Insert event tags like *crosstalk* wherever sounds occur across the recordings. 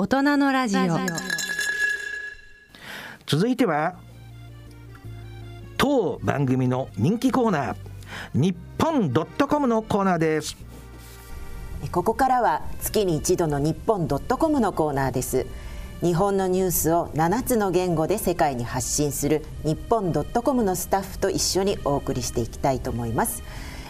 大人のラジオ。続いては当番組の人気コーナー日本ドットコムのコーナーです。ここからは月に一度の日本ドットコムのコーナーです。日本のニュースを7つの言語で世界に発信する日本ドットコムのスタッフと一緒にお送りしていきたいと思います。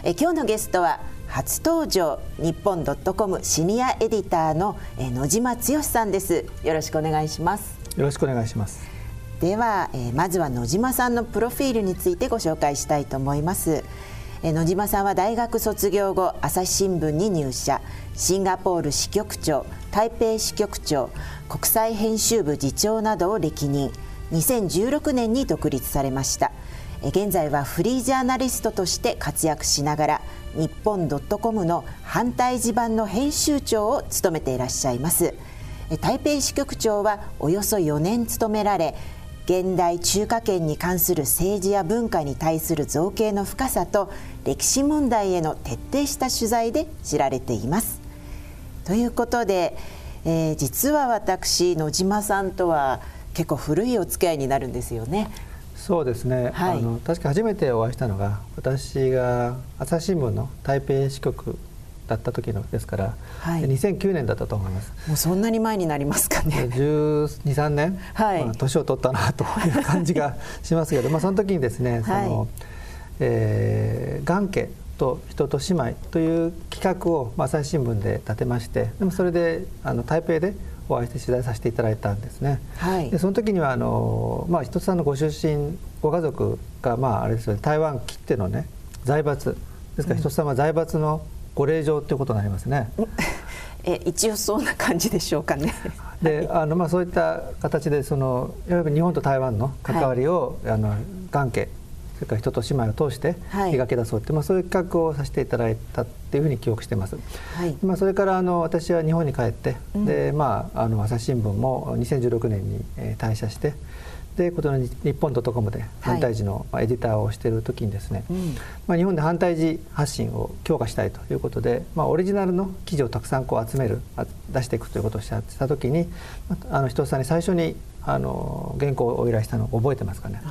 え今日のゲストは初登場日本ドットコムシニアエディターの野島剛さんです。よろしくお願いします。よろしくお願いします。では、えまずは野島さんのプロフィールについてご紹介したいと思います。野島さんは大学卒業後朝日新聞に入社。シンガポール支局長台北支局長国際編集部次長などを歴任。2016年に独立されました。現在はフリージャーナリストとして活躍しながら日本ドットコムの反対地盤の編集長を務めていらっしゃいます。台北支局長はおよそ4年務められ現代中華圏に関する政治や文化に対する造形の深さと歴史問題への徹底した取材で知られています。ということで、えー、実は私野島さんとは結構古いお付き合いになるんですよね。そうですね、はい、あの確か初めてお会いしたのが私が朝日新聞の台北支局だった時のですから、はい、2009年だったと思います。もうそんなに前になりますかね。*laughs* 123年、はい。まあ、年を取ったなという感じがしますけど、*laughs* まあ、その時にですねその、はい、えー、眼家と人と姉妹という企画を、まあ、朝日新聞で立てましてでもそれであの台北でお会いして取材させていただいたんですね。はい、でその時にはあの、まあ、一つさんのご出身ご家族が、まあ、あれですよね台湾きってのね財閥ですから、うん、一つさんは財閥のご令嬢ということになりますね。*laughs* え一応そんな感じでしょうかね。*laughs* であのまあそういった形でそのいわゆる日本と台湾の関わりを、はい、あの関係それから人と姉妹を通して描き出そうって、はい、まあ、そういう企画をさせていただいたっていうふうに記憶してます。はい、まあ、それからあの私は日本に帰って、うん、でまあ、あの朝日新聞も2016年に、えー、退社してでことの日本ドットコムで反対時のエディターをしている時にですね、はいまあ、日本で反対時発信を強化したいということで、まあ、オリジナルの記事をたくさんこう集める出していくということをした時にあの人さんに最初にあの原稿をお依頼したのを覚えてますかね。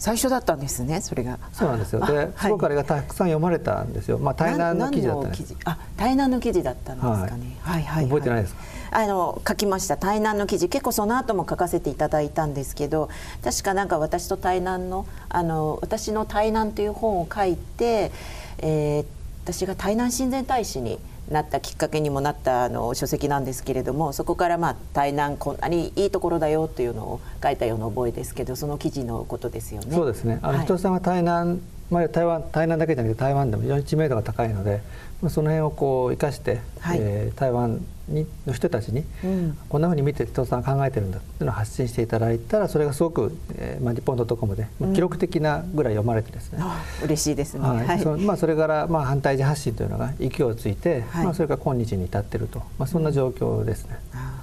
最初だったんですねそれが。そうなんですよ。で、そこからがたくさん読まれたんですよ。まあ対南の記事だったんですあ対南の記事だったんですかね、はい、はいはい覚えてないです。かあの書きました。対南の記事。結構その後も書かせていただいたんですけど確かなんか私と対南のあの私の対南という本を書いて、えー、私が対南親善大使になったきっかけにもなったあの書籍なんですけれどもそこからまあ対南こんなにいいところだよというのを書いたような覚えですけどその記事のことですよね。そうですねあの、はい、人さんは対南まあ、台湾台南だけじゃなくて台湾でも非常に知名度が高いので、まあ、その辺をこう生かして、はい、えー、台湾にの人たちに、うん、こんなふうに見て人さん考えてるんだっていうのを発信していただいたらそれがすごく、えーまあ、日本ドットコムで、まあ、記録的なぐらい読まれてですね、うん、嬉しいですね、はい。はい、そまあ、それから、まあ、反対時発信というのが勢いをついて、はい、まあ、それから今日に至っていると、まあ、そんな状況ですね。うん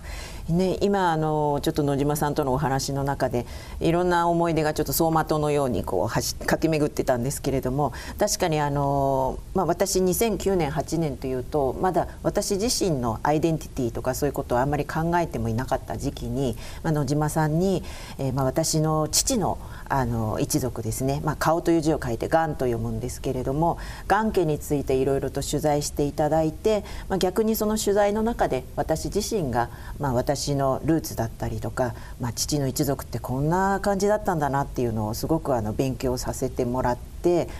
ね、今あのちょっと野島さんとのお話の中でいろんな思い出がちょっと走馬灯のようにこう駆け巡ってたんですけれども確かにあの、まあ、私2009年8年というとまだ私自身のアイデンティティとかそういうことをあんまり考えてもいなかった時期に、まあ、野島さんに、えー、まあ私の父のあの一族ですね、まあ、顔という字を書いて「がん」と読むんですけれどもがん家についていろいろと取材していただいて、まあ、逆にその取材の中で私自身が、まあ、私のルーツだったりとか、まあ、父の一族ってこんな感じだったんだなっていうのをすごくあの勉強させてもらって。、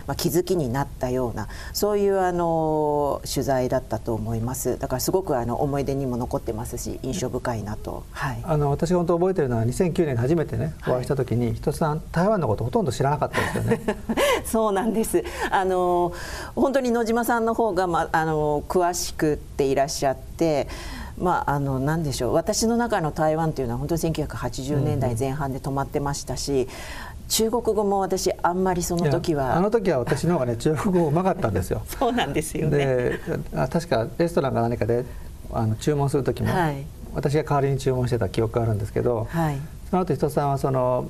まあ、気づきになったようなそういうあの取材だったと思います。だからすごくあの思い出にも残ってますし印象深いなと、はい、あの私が本当覚えてるのは2009年に初めてねお会いした時に、はい、人さん台湾のことほとんど知らなかったですよね。*laughs* そうなんです。あの本当に野島さんの方が、まあ、あの詳しくっていらっしゃってまあ、あの何でしょう。私の中の台湾というのは本当に1980年代前半で止まってましたし、中国語も私あんまりその時はあの時は私の方がね *laughs* 中国語うまかったんですよ。そうなんですよね。で確かレストランか何かであの注文する時も、はい、私が代わりに注文してた記憶があるんですけど、はい、その後人さんはその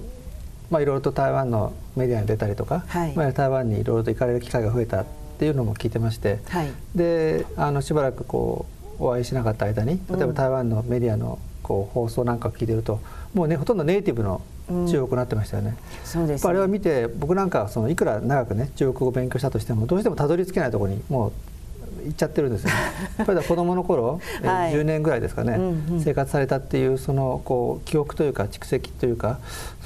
まあいろいろと台湾のメディアに出たりとか、はい、まあ、台湾にいろいろと行かれる機会が増えたっていうのも聞いてまして、はい、であのしばらくこうお会いしなかった間に例えば台湾のメディアのこう放送なんかを聞いてるともうねほとんどネイティブの中国なってましたよね。そうです、ね、あれを見て僕なんかそのいくら長くね中国語を勉強したとしてもどうしてもたどり着けないところにもう行っちゃってるんですよ、*laughs* ね、やっぱり子供の頃、はい、10年ぐらいですかね、うんうん、生活されたっていうそのこう記憶というか蓄積というか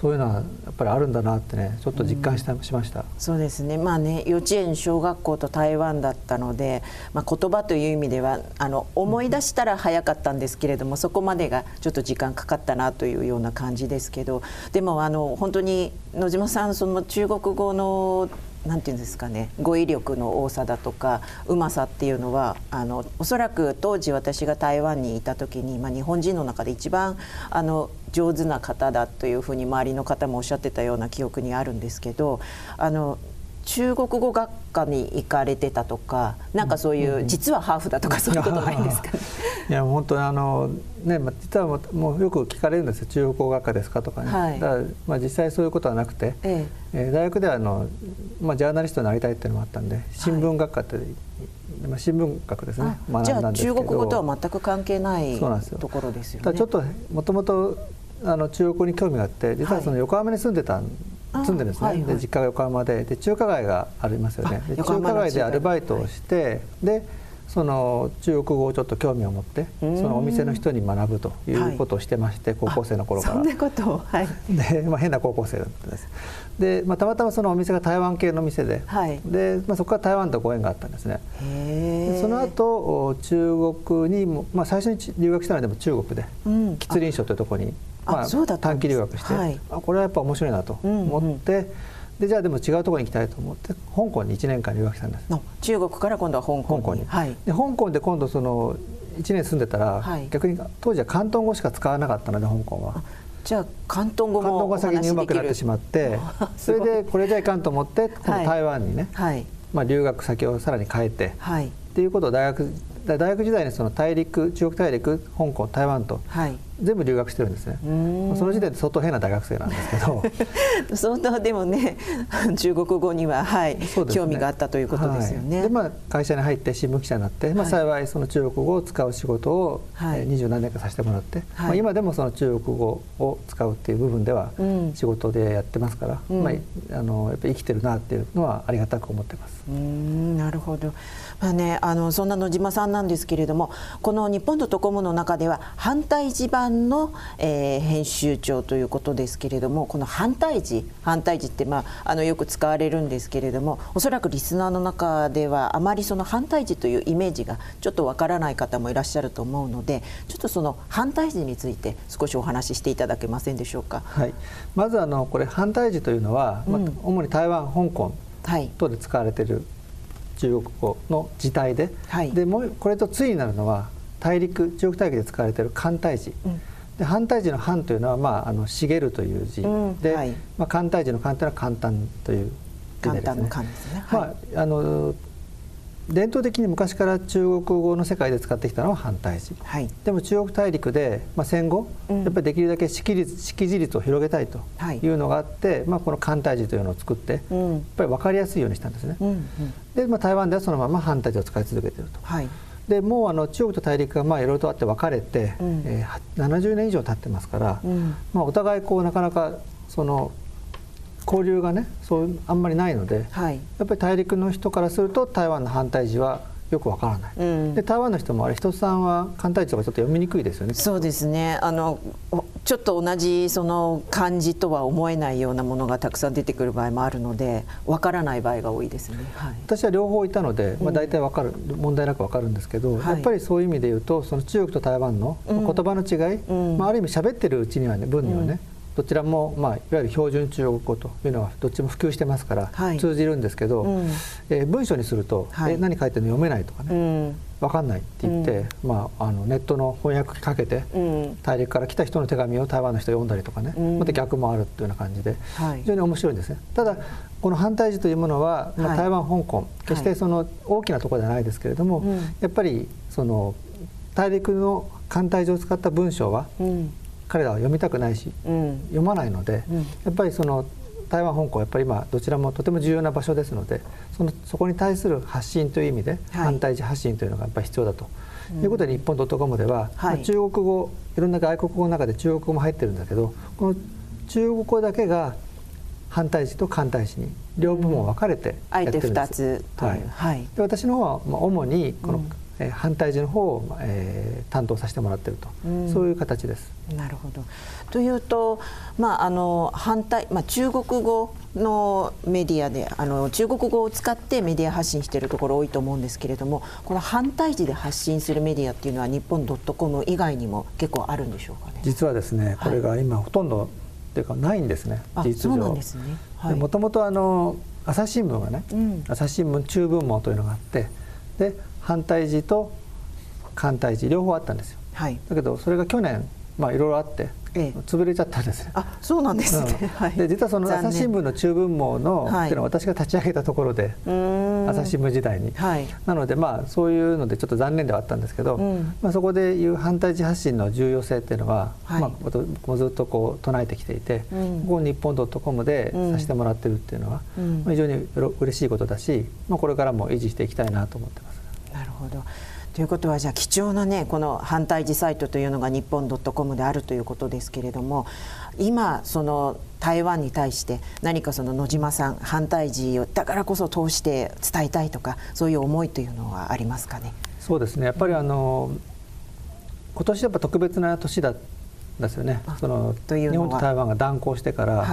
そういうのはやっぱりあるんだなってねちょっと実感した、うん、しました。そうですね。まあね幼稚園小学校と台湾だったので、まあ、言葉という意味ではあの思い出したら早かったんですけれども、うん、そこまでがちょっと時間かかったなというような感じですけどでもあの本当に野島さんその中国語のなんていうんですかね語彙力の多さだとかうまさっていうのはあのおそらく当時私が台湾にいた時に、まあ、日本人の中で一番あの上手な方だというふうに周りの方もおっしゃってたような記憶にあるんですけどあの中国語学科に行かれてたとかなんかそういう、実はハーフだとか *laughs* そういうことないんですか、ね、*laughs* いや本当にあのね、まあ、実はもうよく聞かれるんですよ。中国語学科ですかとかね、はい、だからまあ実際そういうことはなくて、ええ。ー、大学ではあの、まあ、ジャーナリストになりたいっていうのもあったんで新聞学科って、はいまあ、新聞学ですね。学んだんですけど。中国語とは全く関係ないところですよね。ちょっともともとあの中国語に興味があって実はその横浜に住んでたん住んでるんですね、はいはい、で実家が横浜でで中華街がありますよね。で中華街でアルバイトをして、はい、でその中国語をちょっと興味を持ってそのお店の人に学ぶということをしてまして、高校生の頃から。そんなこと？はい。*laughs* で、まあ、変な高校生だったんです。で、まあ、たまたまそのお店が台湾系の店で,、でまあ、そこから台湾とご縁があったんですね。その後中国にも、まあ、最初に留学したのはでも中国で、うん、吉林省というところにまあ、短期留学して、はい、あこれはやっぱ面白いなと思って、うん。うん、でじゃあでも違うところに行きたいと思って香港に1年間留学したんです。中国から今度は香港に。香港に、はい、で香港で今度その1年住んでたら、はい、逆に当時は広東語しか使わなかったので香港は。じゃあ広東語も広東語が先にうまくなってしまってそれでこれじゃいかんと思って今度台湾にね、はい、まあ、留学先をさらに変えて、はい、っていうことを大学大学時代にその大陸中国大陸香港台湾と、はい、全部留学してるんですね。その時点で相当変な大学生なんですけど。*laughs* 相当でもね *laughs* 中国語には、はい、ね、興味があったということですよね、はい、でまあ、会社に入って新聞記者になって、まあ、幸いその中国語を使う仕事を二十、何年かさせてもらって、まあ、今でもその中国語を使うっていう部分では仕事でやってますから、うん、まあ、あのやっぱり生きてるなっていうのはありがたく思ってます。うんなるほど、まあね、あのそんな野島さんなんですけれどもこの「日本とコム」の中では反対地盤の、えー、編集長ということですけれどもこの反対字反対字って、まあ、あのよく使われるんですけれどもおそらくリスナーの中ではあまりその反対字というイメージがちょっとわからない方もいらっしゃると思うのでちょっとその反対字について少しお話ししていただけませんでしょうか？はい、まずあのこれ反対字というのは、まあ、主に台湾香港等で使われている中国語の字体ではい、でもうこれと対になるのは大陸中国大陸で使われている簡体字、うん、で反対字の「反」というのは、まあ、あの茂るという字、うん、で、はい、まあ、簡体字の「簡」というのは簡単という字でですね。簡単ですね、はい、まああの伝統的に昔から中国語の世界で使ってきたのは反対字、はい、でも中国大陸で、まあ、戦後、うん、やっぱりできるだけ識率識字率を広げたいとい。うのがあって、はい、まあ、この簡体字というのを作って、うん、やっぱり分かりやすいようにしたんですね。うんうん、で、まあ、台湾ではそのまま反対字を使い続けていると。はいでもうあの中国と大陸がまあいろいろとあって分かれて、うん、えー、70年以上経ってますから、うん、まあ、お互いこうなかなかその交流がねそうあんまりないので、はい、やっぱり大陸の人からすると台湾の反対字はよくわからない、うん、で台湾の人もあれ人さんは簡体字とかちょっと読みにくいですよね。そうですね。あのちょっと同じその漢字とは思えないようなものがたくさん出てくる場合もあるのでわからない場合が多いですね、はい、私は両方いたので、まあ、大体わかる、うん、問題なくわかるんですけど、はい、やっぱりそういう意味で言うとその中国と台湾の言葉の違い、うん、まあ、ある意味喋ってるうちにはね文にはね、どちらも、まあ、いわゆる標準中国語というのはどっちも普及してますから、はい、通じるんですけど、うん、えー、文章にすると、はい、え何書いてるの読めないとかね、うん、分かんないって言って、うん、まあ、あのネットの翻訳かけて、大陸から来た人の手紙を台湾の人読んだりとかね、また逆もあるっていうような感じで、非常に面白いですね。ただこの反対字というものは、まあ、台湾香港決してその大きなところではないですけれども、やっぱりその大陸の簡体字を使った文章は、彼らは読みたくないし、うん、読まないので、うん、やっぱりその台湾香港やっぱり今どちらもとても重要な場所ですのでそのそこに対する発信という意味で、はい、反対時発信というのがやっぱり必要だと。いうことで日本 .com では、はい、中国語いろんな外国語の中で中国語も入ってるんだけどこの中国語だけが反対詞と簡体詞に両部門分かれてやってるんです。うん、つはい、はい、で私の方はまあ主にこの、反対時の方を、えー、担当させてもらっていると、うん、そういう形です。なるほど。というと、まあ、あの反対、まあ、中国語のメディアであの中国語を使ってメディア発信しているところ多いと思うんですけれどもこの反対時で発信するメディアっていうのは日本ドットコム以外にも結構あるんでしょうかね？実はですねこれが今ほとんど、っていうかないんですね。実情もともとあの朝日新聞がね、うん、朝日新聞中文網というのがあってで反対字と反対字両方あったんですよ、はい、だけどそれが去年まあいろいろあってええ、潰れちゃったんですあそうなんですね、*laughs* で実はその朝日新聞の中文網の、はい、っていうのは私が立ち上げたところで朝日新聞時代に、はい、なのでまあそういうのでちょっと残念ではあったんですけど、うん、まあ、そこでいう反対地発信の重要性っていうのは、はい、まあ、ずっとこう唱えてきていて、うん、ここ日本 .com でさせてもらってるっていうのは、うん、まあ、非常に嬉しいことだし、まあ、これからも維持していきたいなと思ってます。なるほどということはじゃあ貴重なねこの反対時サイトというのが日本 .com であるということですけれども今その台湾に対して何かその野島さん反対時をだからこそ通して伝えたいとかそういう思いというのはありますかね？そうですね。やっぱりあの今年やっぱ特別な年だですよね。その日本と台湾が断交してから、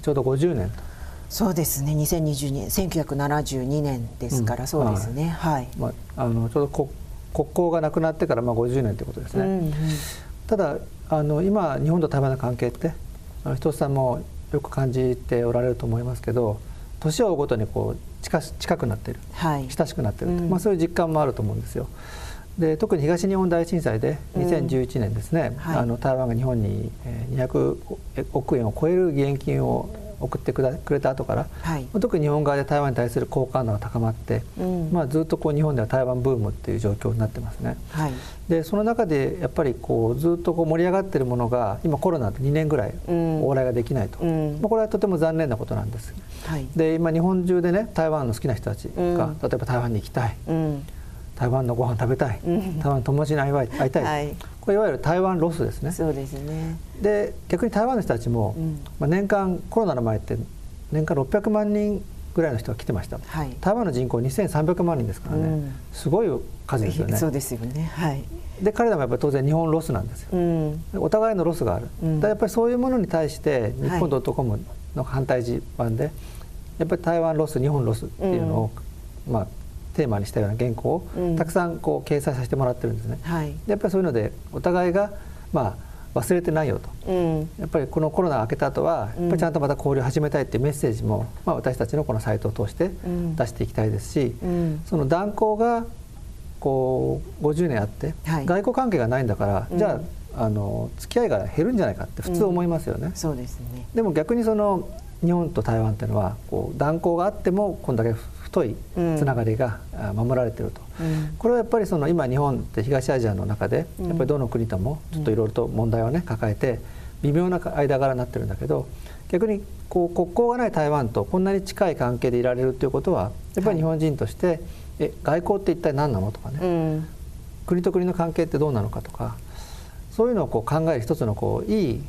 ちょうど50年と。そうですね。2020年1972年ですから、うん、そうですね。はい、まあ、あのちょうど国交がなくなってからまあ50年ということですね、うんうん、ただあの今日本と台湾の関係って人さんもよく感じておられると思いますけど年を追うごとにこう近近くなってる、はい、親しくなってる、うん、まあ、そういう実感もあると思うんですよ。で特に東日本大震災で2011年ですね、うんはい、あの台湾が日本に200億円を超える義援金を送ってくれた後から、はい、特に日本側で台湾に対する好感度が高まって、うん、まあ、ずっとこう日本では台湾ブームっていう状況になってますね。はい、でその中でやっぱりこうずっとこう盛り上がっているものが今コロナで2年ぐらい往来ができないと、うん、まあ、これはとても残念なことなんです。はい、で今日本中でね台湾の好きな人たちが、例えば台湾に行きたい。台湾のご飯食べたい、うん、台湾の友達に会いたい、はい、いわゆる台湾ロスですね。そうですね。で逆に台湾の人たちも、うん、まあ、年間コロナの前って年間600万人ぐらいの人が来てました、はい、台湾の人口2300万人ですからね、うん、すごい数ですよね。そうですよね、はい、で彼らもやっぱり当然日本ロスなんですよ、お互いのロスがある、だやっぱりそういうものに対して日本 .com の繁体字版で、やっぱり台湾ロス日本ロスっていうのを、まあテーマにしたような原稿をたくさんこう掲載させてもらってるんですね。はい、やっぱりそういうのでお互いがまあ忘れてないよと、うん、やっぱりこのコロナが明けた後はやっぱりちゃんとまた交流を始めたいっていうメッセージも、まあ、私たちのこのサイトを通して出していきたいですし、うん、その断交がこう50年あって、はい、外交関係がないんだから、じゃああの付き合いが減るんじゃないかって普通思いますよね。そうですね。でも逆にその日本と台湾っていうのはこう断交があってもこんだけ太いつながりが守られていると、うん、これはやっぱりその今日本って東アジアの中でやっぱりどの国ともちょっといろいろと問題をね抱えて微妙な間柄になってるんだけど逆にこう国交がない台湾とこんなに近い関係でいられるということはやっぱり日本人として、はい、え外交って一体何なのとかね、うん、国と国の関係ってどうなのかとかそういうのをこう考える一つのこういい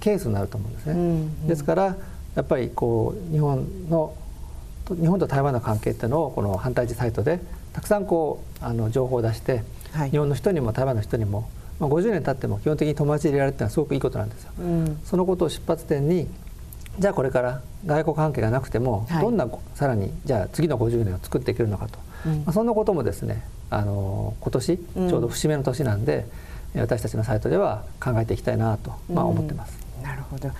ケースになると思うんですね。うん。うん、ですからやっぱりこう日本の日本と台湾の関係っていうのをこの反対地サイトでたくさんこうあの情報を出して、はい、日本の人にも台湾の人にも、まあ、50年経っても基本的に友達でいられるっていうのはすごくいいことなんですよ。うん、そのことを出発点にじゃあこれから外交関係がなくても、どんなさらにじゃあ次の50年を作っていけるのかと、うん、まあ、そんなこともですねあの今年ちょうど節目の年なんで、うん、私たちのサイトでは考えていきたいなと、まあ、思ってます。なるほど。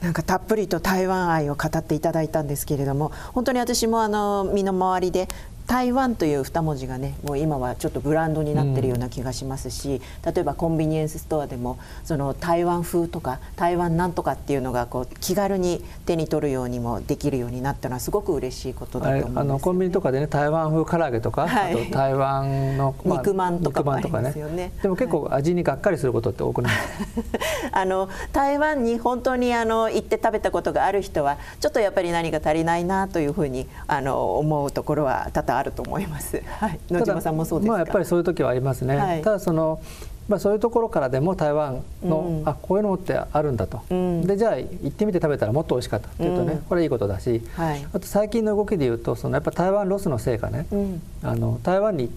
なんかたっぷりと台湾愛を語っていただいたんですけれども本当に私もあの身の回りで台湾という2文字がねもう今はちょっとブランドになってるような気がしますし、うん、例えばコンビニエンスストアでもその台湾風とか台湾なんとかっていうのがこう気軽に手に取るようにもできるようになったのはすごく嬉しいことだと思うんです、ね、あのコンビニとかでね台湾風唐揚げとか、はい、あと台湾の、まあ、肉まんとかもありますよね。でも結構味にがっかりすることって多くない？*laughs* あの台湾に本当にあの行って食べたことがある人はちょっとやっぱり何か足りないなというふうにあの思うところは多々あると思います。*laughs* はい、野島さんもそうですまあやっぱりそういう時はありますね。はい、ただそのまあそういうところからでも台湾の、うん、あこういうのってあるんだと、うん、でじゃあ行ってみて食べたらもっと美味しかったっていうとね、うん、これいいことだし、はい、あと最近の動きでいうとそのやっぱ台湾ロスのせいかね、あの台湾に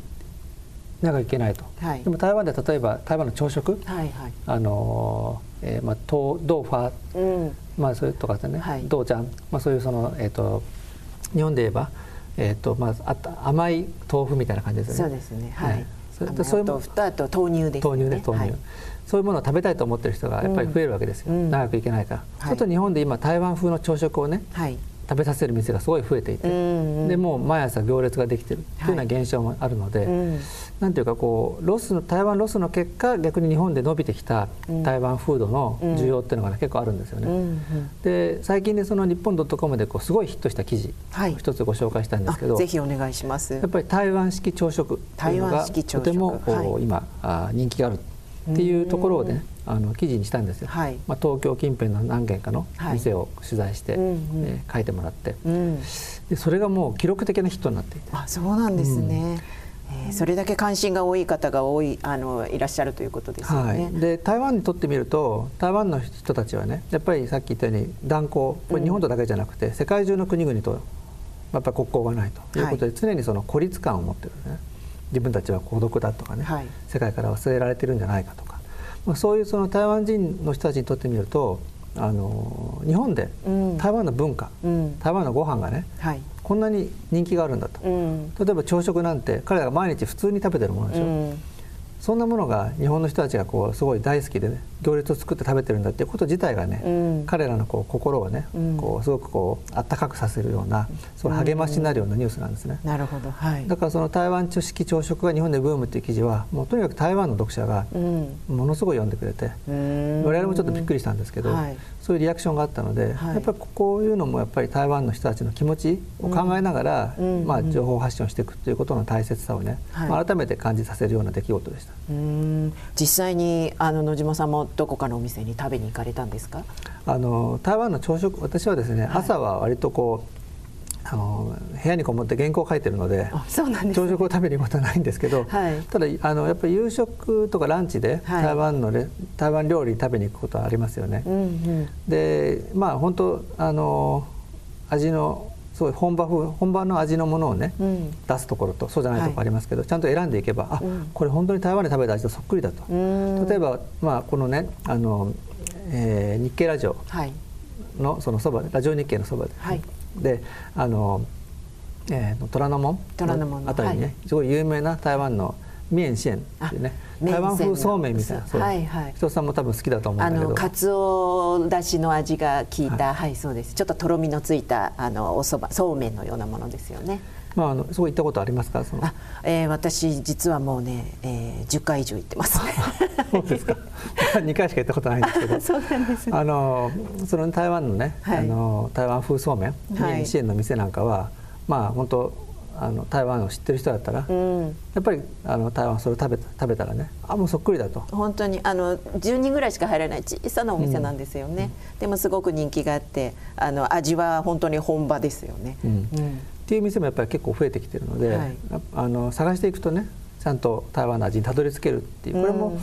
なきゃいけないと、はい、でも台湾で例えば台湾の朝食、はいはい、あのえーまあ、豆豆腐、うん。まあ、それとかでね、はい、豆ちゃん、まあ、そういうその、えーと、日本で言えば、えーとまあ、あ甘い豆腐みたいな感じですよね。そうですね、はい、そそういう豆腐とあと豆乳ですね。豆乳ね豆乳、はい、そういうものを食べたいと思ってる人がやっぱり増えるわけですよ、うん、長くいけないから。はい、ちょっと日本で今台湾風の朝食をね、はい、食べさせる店がすごい増えていて、うんうん、でもう毎朝行列ができてるというような現象もあるので、なんていうかこうロスの台湾ロスの結果逆に日本で伸びてきた台湾フードの需要っていうのが、ね、結構あるんですよね。うんうん、で最近でその日本ドットコムでこうすごいヒットした記事、はい、一つご紹介したんですけどぜひお願いします。やっぱり台湾式朝食というのがとてもこう、はい、今あ人気があるっていうところをねあの記事にしたんですよ、はい、まあ、東京近辺の何軒かの店を取材して、はい、えー、書いてもらって、うん、でそれがもう記録的なヒットになっていて。あそうなんですね、うん。えー、それだけ関心が多い方が多いあのいらっしゃるということですよね、はい、で台湾にとってみると台湾の人たちはねやっぱりさっき言ったように断交これ日本とだけじゃなくて、うん、世界中の国々とやっぱり国交がないと。い。うことで、常にその孤立感を持ってるね。自分たちは孤独だとかね、はい、世界から忘れられてるんじゃないかとか、まあ、そういうその台湾人の人たちにとってみるとあの日本で台湾の文化、うん、台湾のご飯がね、はい、こんなに人気があるんだと、うん、例えば朝食なんて彼らが毎日普通に食べてるものでしょ、うん。そんなものが日本の人たちがこうすごい大好きでね行列を作って食べてるんだっていうこと自体がね、うん、彼らのこう心をね、うん、こうすごくこうあったかくさせるようなその励ましになるようなニュースなんですね。なるほど、はい、だからその台湾式朝食が日本でブームっていう記事はもうとにかく台湾の読者がものすごい読んでくれて、うん、我々もちょっとびっくりしたんですけど、はい、そういうリアクションがあったので、はい、やっぱりこういうのもやっぱり台湾の人たちの気持ちを考えながら、まあ、情報発信をしていくということの大切さをね、まあ、改めて感じさせるような出来事でした。実際にあの野島さんもどこかのお店に食べに行かれたんですか？あの台湾の朝食私はですね、はい、朝は割とこうあの部屋にこもって原稿を書いてるので、ね、朝食を食べることはないんですけど、はい、ただあのやっぱり夕食とかランチで台湾のレ、台湾料理食べに行くことはありますよね。うんうん、でまあ本当あの味のすごい本場風本場の味のものをね、うん、出すところとそうじゃないところありますけど、はい、ちゃんと選んでいけばあ、うん、これ本当に台湾で食べた味とそっくりだと。例えば、まあ、このねあの、えー、日経ラジオのそのそばラジオ日経のそばで、はい、であの、えー、虎ノ門のあたりにね、はい、すごい有名な台湾の面線ってね。台湾風そうめんみたいな、はいはい、人さんも多分好きだと思うんだけど。あのかつおだしの味が効いた、はい、はい、そうです。ちょっととろみのついたあのおそばそうめんのようなものですよね。まあ、あのそういったことありますか？その。あ、えー、私実はもうね、えー、10回以上行ってますね。そうですか。*laughs* 2回しか行ったことないんですけど。*laughs* そうなんです、あのその台湾のね、はい、あの台湾風そうめん、はい、支援の店なんかはまあ本当あの台湾を知ってる人だったら、うん、やっぱりあの台湾それを食べ食べたらねあもうそっくりだと。本当にあの10人ぐらいしか入らない小さなお店なんですよね、うん、でもすごく人気があってあの味は本当に本場ですよね、うん、っていう店もやっぱり結構増えてきてるので、はい、あの探していくとねちゃんと台湾の味にたどり着けるっていう。これも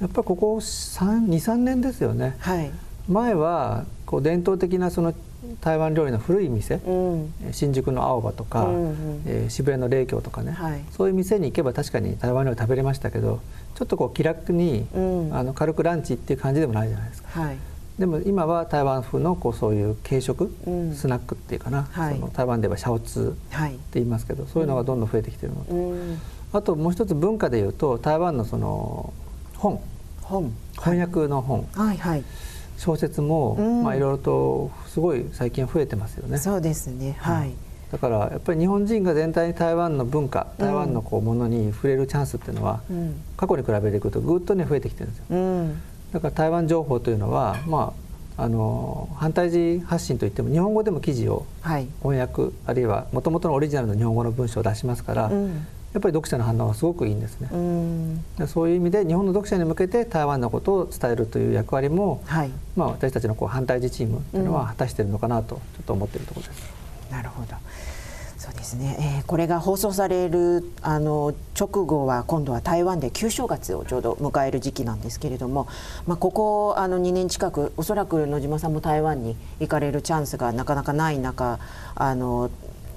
やっぱりここ23年ですよね、はい、前はこう伝統的なその台湾料理の古い店、うん、新宿の青葉とか、うんうん、えー、渋谷の霊郷とかね、はい、そういう店に行けば確かに台湾料理食べれましたけどちょっとこう気楽に、うん、あの軽くランチっていう感じでもないじゃないですか。はい、でも今は台湾風のこうそういう軽食、うん、スナックっていうかな、はい、その台湾ではシャオツって言いますけど、そういうのがどんどん増えてきてるのと、あともう一つ文化でいうと台湾のその本。本。翻訳の本、はいはい小説も、うん、まあいろいろとすごい最近増えてますよね。そうですね。はい。だからやっぱり日本人が全体に台湾の文化、台湾のこうものに触れるチャンスっていうのは、うん、過去に比べていくとぐっとね増えてきてるんですよ。うん、だから台湾情報というのはまああの反対字発信といっても日本語でも記事を翻訳、はい、あるいはもともとのオリジナルの日本語の文章を出しますから、うん、やっぱり読者の反応はすごくいいんですね。うそういう意味で日本の読者に向けて台湾のことを伝えるという役割も、はい、まあ、私たちのこう反対時チームというのは果たしているのかなとちょっと思っているところです。なるほどそそうですね、えー、これが放送されるあの直後は今度は台湾で旧正月をちょうど迎える時期なんですけれども、まあ、ここあの2年近くおそらく野島さんも台湾に行かれるチャンスがなかなかない中あの、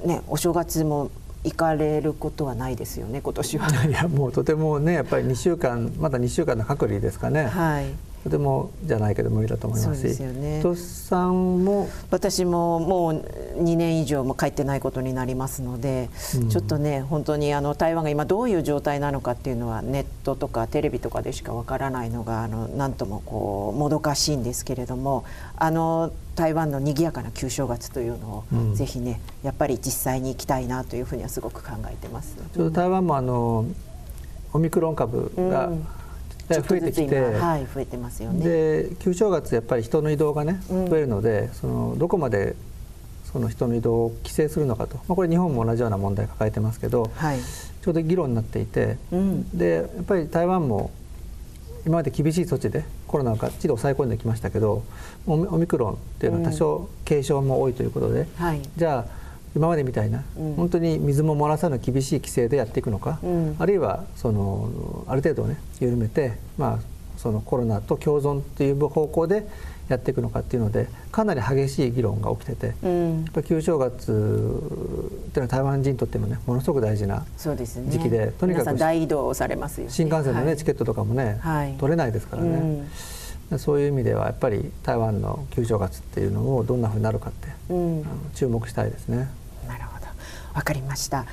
ね、お正月も行かれることはないですよね今年は。*laughs* いやもうとてもねやっぱり2週間まだ2週間の隔離ですかね。はい、とてもじゃないけど無理だと思いますし、ね、さんも？私ももう2年以上も帰ってないことになりますので、うん、ちょっとね本当にあの台湾が今どういう状態なのかっていうのはネットとかテレビとかでしかわからないのがあのなんともこうもどかしいんですけれどもあの台湾の賑やかな旧正月というのを、うん、ぜひねやっぱり実際に行きたいなというふうにはすごく考えてます。ちょっと台湾もあのオミクロン株が、うん増えてきて、はい、増えてますよね。で旧正月やっぱり人の移動がね増えるので、うん、そのどこまでその人の移動を規制するのかと、まあ、これ日本も同じような問題抱えてますけど、はい、ちょうど議論になっていて、うん、でやっぱり台湾も今まで厳しい措置でコロナをがっちり抑え込んできましたけどオミクロンっていうのは多少軽症も多いということで、うんはい、じゃあ今までみたいな、うん、本当に水も漏らさぬ厳しい規制でやっていくのか、うん、あるいはそのある程度ね緩めて、まあ、そのコロナと共存っていう方向でやっていくのかっていうのでかなり激しい議論が起きてて、うん、やっぱ旧正月っていうのは台湾人にとってもねものすごく大事な時期で、ね、とにかく大移動されますよ、ね、新幹線のね、はい、チケットとかもね、はい、取れないですからね。そういう意味ではやっぱり台湾の旧正月っていうのをどんなふうになるかって、うん、注目したいですね。わかりました。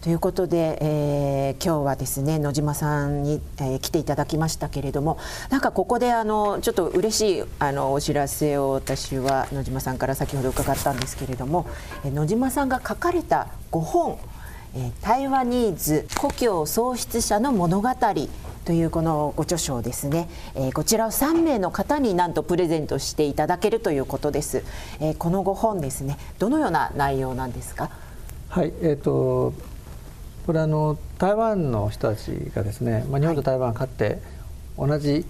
ということで、えー、今日はですね野島さんに、えー、来ていただきましたけれどもなんかここであのちょっと嬉しいあのお知らせを私は野島さんから先ほど伺ったんですけれども、えー、野島さんが書かれた5本「えー、台湾ニーズ故郷喪失者の物語」というこのご著書をですね、えー、こちらを3名の方になんとプレゼントしていただけるということです。えー、この5本ですねどのような内容なんですか？はいえーと、これあの台湾の人たちがですね、まあ、日本と台湾かって同じ、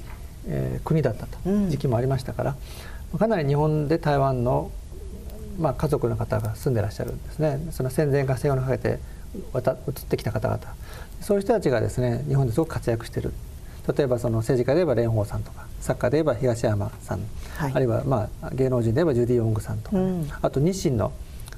えー、国だったと時期もありましたから、うん、かなり日本で台湾の、まあ、家族の方が住んでらっしゃるんですね。その戦前合戦をかけて渡移ってきた方々。そういう人たちがですね日本ですごく活躍している。例えばその政治家で言えば蓮舫さんとかサッカーで言えば東山さん、はい、あるいはまあ芸能人で言えばジュディ・オングさんとか、うん、あと日清の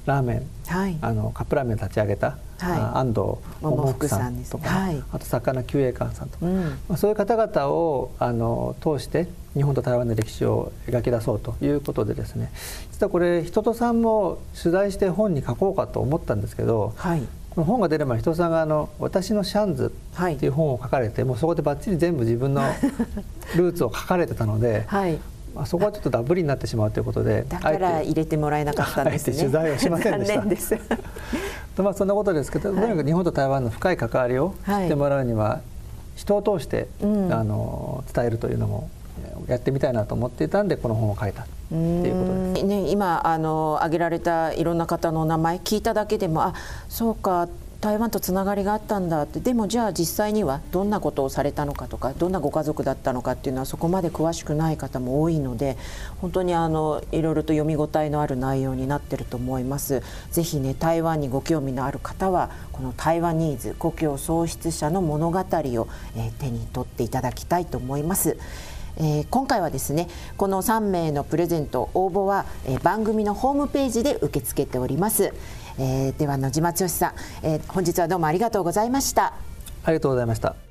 ラーメン、はい、あのカップラーメン立ち上げた、はい、安藤桃福さんとか、はい、あと魚久栄館さんとか、うん、まあ、そういう方々をあの通して日本と台湾の歴史を描き出そうということでですね。実はこれ人とさんも取材して本に書こうかと思ったんですけど、はい、この本が出れば人さんがあの「私のシャンズ」っていう本を書かれて、もうそこでばっちり全部自分の *laughs* ルーツを書かれてたので、はい、まあ、そこはちょっとダブりになってしまうということでだから入れてもらえなかったんですね。取材をしませんでした。*laughs* まあそんなことですけど、とにかく日本と台湾の深い関わりを知ってもらうには、人を通して、あの伝えるというのもやってみたいなと思っていたんでこの本を書いたっていうことです。ね、今あの挙げられたいろんな方の名前聞いただけでもあそうか台湾とつながりがあったんだってでもじゃあ実際にはどんなことをされたのかとかどんなご家族だったのかっていうのはそこまで詳しくない方も多いので本当にあのいろいろと読み応えのある内容になってると思います。ぜひね台湾にご興味のある方はこの台湾ニーズ故郷喪失者の物語を、え、手に取っていただきたいと思います。えー、今回はですねこの3名のプレゼント応募は、えー、番組のホームページで受け付けております。えー、では野島剛さん、えー、本日はどうもありがとうございました。ありがとうございました。